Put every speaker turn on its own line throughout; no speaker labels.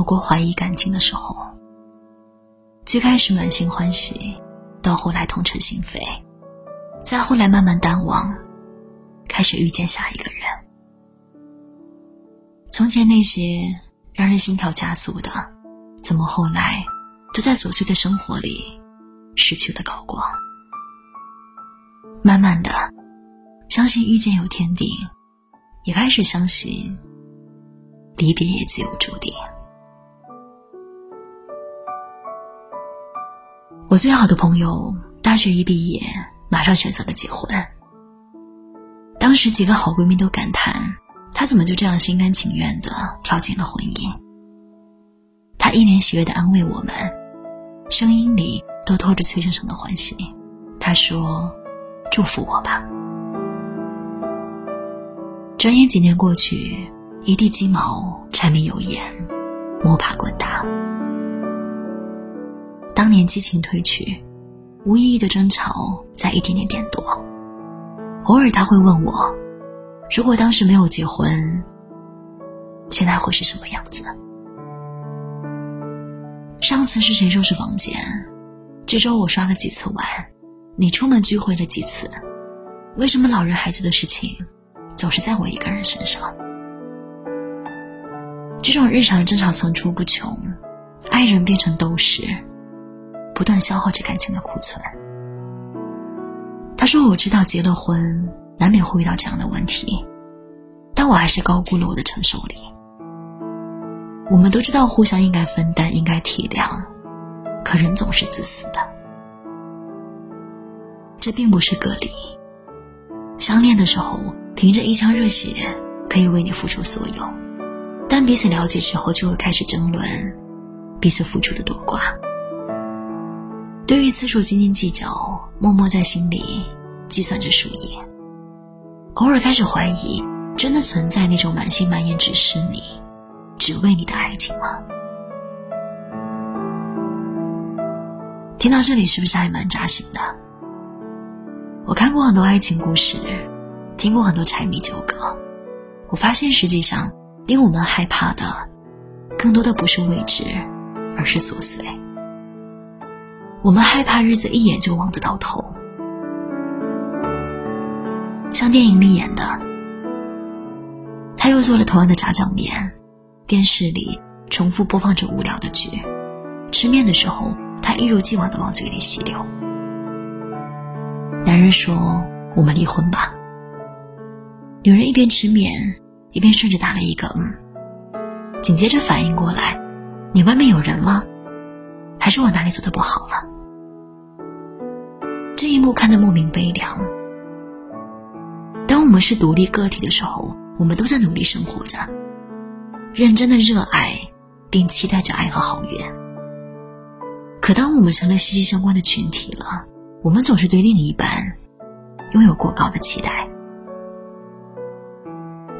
有过怀疑感情的时候。最开始满心欢喜，到后来痛彻心扉，再后来慢慢淡忘，开始遇见下一个人。从前那些让人心跳加速的，怎么后来都在琐碎的生活里失去了高光？慢慢的，相信遇见有天定，也开始相信离别也自有注定。我最好的朋友，大学一毕业，马上选择了结婚。当时几个好闺蜜都感叹，她怎么就这样心甘情愿的跳进了婚姻？她一脸喜悦的安慰我们，声音里都透着崔生生的欢喜。她说：“祝福我吧。”转眼几年过去，一地鸡毛，柴米油盐，摸爬滚打。当年激情褪去，无意义的争吵在一点点变多。偶尔他会问我：“如果当时没有结婚，现在会是什么样子？”上次是谁收拾房间？这周我刷了几次碗？你出门聚会了几次？为什么老人孩子的事情总是在我一个人身上？这种日常争吵层出不穷，爱人变成斗士。不断消耗着感情的库存。他说：“我知道结了婚难免会遇到这样的问题，但我还是高估了我的承受力。我们都知道互相应该分担，应该体谅，可人总是自私的。这并不是个例。相恋的时候，凭着一腔热血可以为你付出所有，但彼此了解之后，就会开始争论彼此付出的多寡。”对于次数斤斤计较，默默在心里计算着输赢。偶尔开始怀疑，真的存在那种满心满眼只是你，只为你的爱情吗？听到这里，是不是还蛮扎心的？我看过很多爱情故事，听过很多柴米酒歌，我发现实际上令我们害怕的，更多的不是未知，而是琐碎。我们害怕日子一眼就望得到头，像电影里演的，他又做了同样的炸酱面，电视里重复播放着无聊的剧，吃面的时候，他一如既往的往嘴里吸溜。男人说：“我们离婚吧。”女人一边吃面，一边顺着打了一个嗯，紧接着反应过来：“你外面有人吗？还是我哪里做的不好了？”这一幕看得莫名悲凉。当我们是独立个体的时候，我们都在努力生活着，认真的热爱，并期待着爱和好运。可当我们成了息息相关的群体了，我们总是对另一半拥有过高的期待。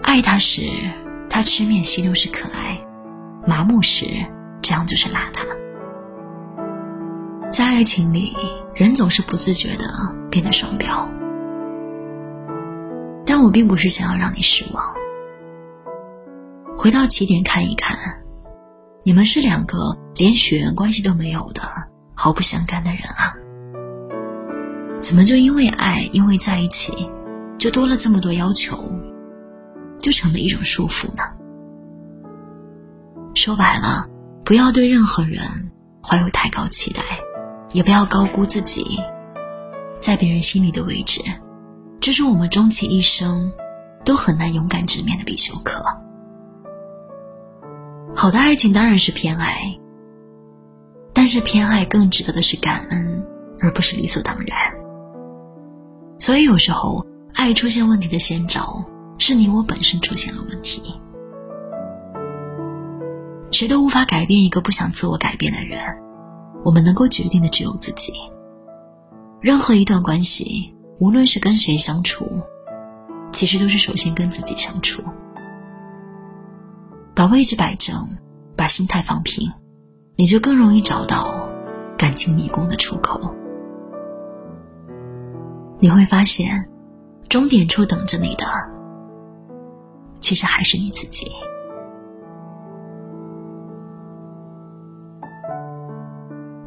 爱他时，他吃面吸都是可爱；麻木时，这样就是邋遢。在爱情里，人总是不自觉的变得双标。但我并不是想要让你失望。回到起点看一看，你们是两个连血缘关系都没有的毫不相干的人啊！怎么就因为爱，因为在一起，就多了这么多要求，就成了一种束缚呢？说白了，不要对任何人怀有太高期待。也不要高估自己在别人心里的位置，这是我们终其一生都很难勇敢直面的必修课。好的爱情当然是偏爱，但是偏爱更值得的是感恩，而不是理所当然。所以有时候，爱出现问题的先兆，是你我本身出现了问题。谁都无法改变一个不想自我改变的人。我们能够决定的只有自己。任何一段关系，无论是跟谁相处，其实都是首先跟自己相处。把位置摆正，把心态放平，你就更容易找到感情迷宫的出口。你会发现，终点处等着你的，其实还是你自己。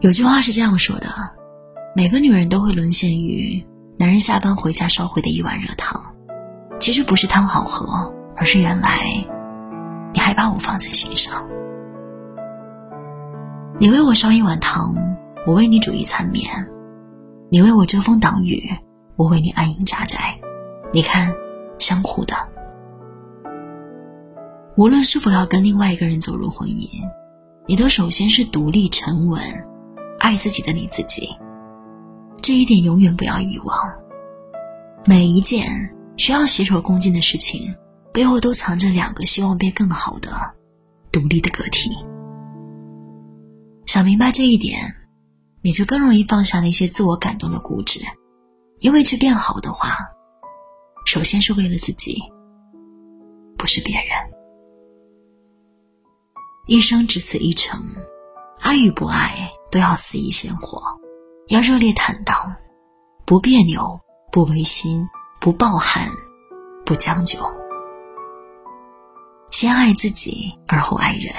有句话是这样说的：每个女人都会沦陷于男人下班回家烧回的一碗热汤。其实不是汤好喝，而是原来你还把我放在心上。你为我烧一碗汤，我为你煮一餐面；你为我遮风挡雨，我为你安营扎寨。你看，相互的。无论是否要跟另外一个人走入婚姻，你都首先是独立沉稳。爱自己的你自己，这一点永远不要遗忘。每一件需要携手共进的事情，背后都藏着两个希望变更好的独立的个体。想明白这一点，你就更容易放下那些自我感动的固执，因为去变好的话，首先是为了自己，不是别人。一生只此一程，爱与不爱。都要肆意鲜活，要热烈坦荡，不别扭，不违心，不抱憾，不将就。先爱自己，而后爱人。